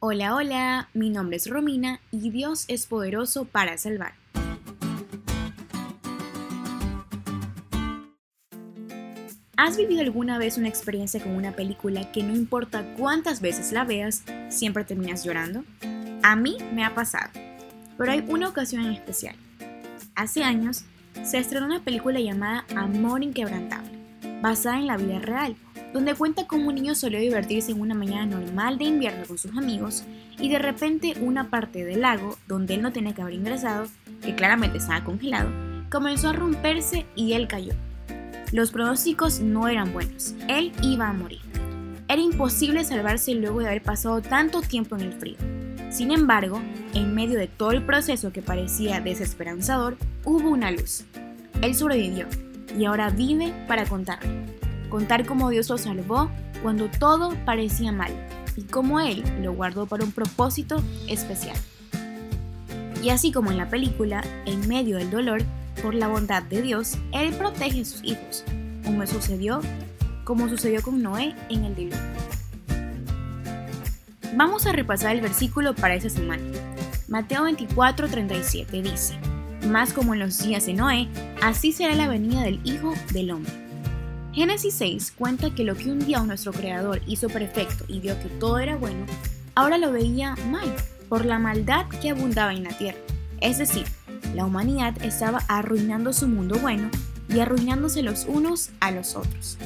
Hola, hola, mi nombre es Romina y Dios es poderoso para salvar. ¿Has vivido alguna vez una experiencia con una película que no importa cuántas veces la veas, siempre terminas llorando? A mí me ha pasado, pero hay una ocasión en especial. Hace años se estrenó una película llamada Amor Inquebrantable, basada en la vida real, donde cuenta cómo un niño solía divertirse en una mañana normal de invierno con sus amigos y de repente una parte del lago, donde él no tenía que haber ingresado, que claramente estaba congelado, comenzó a romperse y él cayó. Los pronósticos no eran buenos, él iba a morir. Era imposible salvarse luego de haber pasado tanto tiempo en el frío. Sin embargo, en medio de todo el proceso que parecía desesperanzador, hubo una luz. Él sobrevivió y ahora vive para contarlo. Contar cómo Dios lo salvó cuando todo parecía mal y cómo Él lo guardó para un propósito especial. Y así como en la película, en medio del dolor, por la bondad de Dios, Él protege a sus hijos, como sucedió, como sucedió con Noé en el diluvio. Vamos a repasar el versículo para esta semana. Mateo 24:37 dice, Más como en los días de Noé, así será la venida del Hijo del Hombre. Génesis 6 cuenta que lo que un día nuestro Creador hizo perfecto y vio que todo era bueno, ahora lo veía mal por la maldad que abundaba en la tierra. Es decir, la humanidad estaba arruinando su mundo bueno y arruinándose los unos a los otros.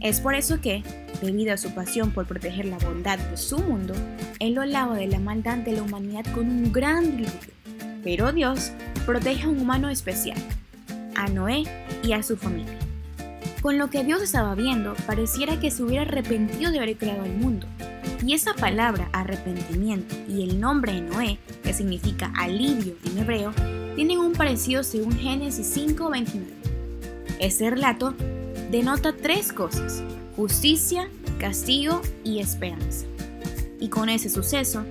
Es por eso que, debido a su pasión por proteger la bondad de su mundo, Él lo lava de la maldad de la humanidad con un gran diluvio. Pero Dios protege a un humano especial, a Noé y a su familia. Con lo que Dios estaba viendo, pareciera que se hubiera arrepentido de haber creado el mundo. Y esa palabra arrepentimiento y el nombre de Noé, que significa alivio en hebreo, tienen un parecido según Génesis 5:29. Ese relato denota tres cosas, justicia, castigo y esperanza. Y con ese suceso,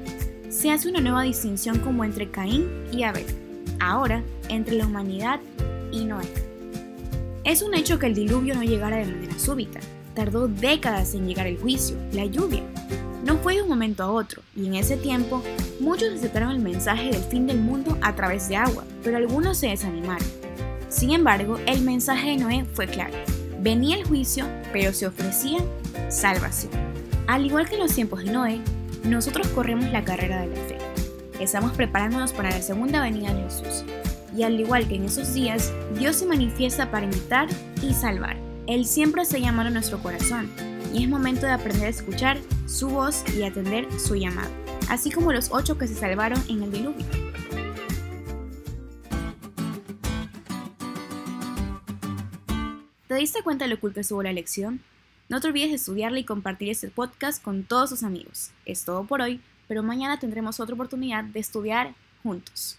se hace una nueva distinción como entre Caín y Abel, ahora entre la humanidad y Noé. Es un hecho que el diluvio no llegara de manera súbita, tardó décadas en llegar el juicio, la lluvia. No fue de un momento a otro, y en ese tiempo muchos aceptaron el mensaje del fin del mundo a través de agua, pero algunos se desanimaron. Sin embargo, el mensaje de Noé fue claro Venía el juicio, pero se ofrecía salvación. Al igual que en los tiempos de Noé, nosotros corremos la carrera de la fe. Estamos preparándonos para la segunda venida de Jesús. Y al igual que en esos días, Dios se manifiesta para invitar y salvar. Él siempre se llama a nuestro corazón y es momento de aprender a escuchar su voz y atender su llamado, así como los ocho que se salvaron en el diluvio. ¿Te diste cuenta de lo cool que estuvo la lección? No te olvides de estudiarla y compartir este podcast con todos tus amigos. Es todo por hoy, pero mañana tendremos otra oportunidad de estudiar juntos.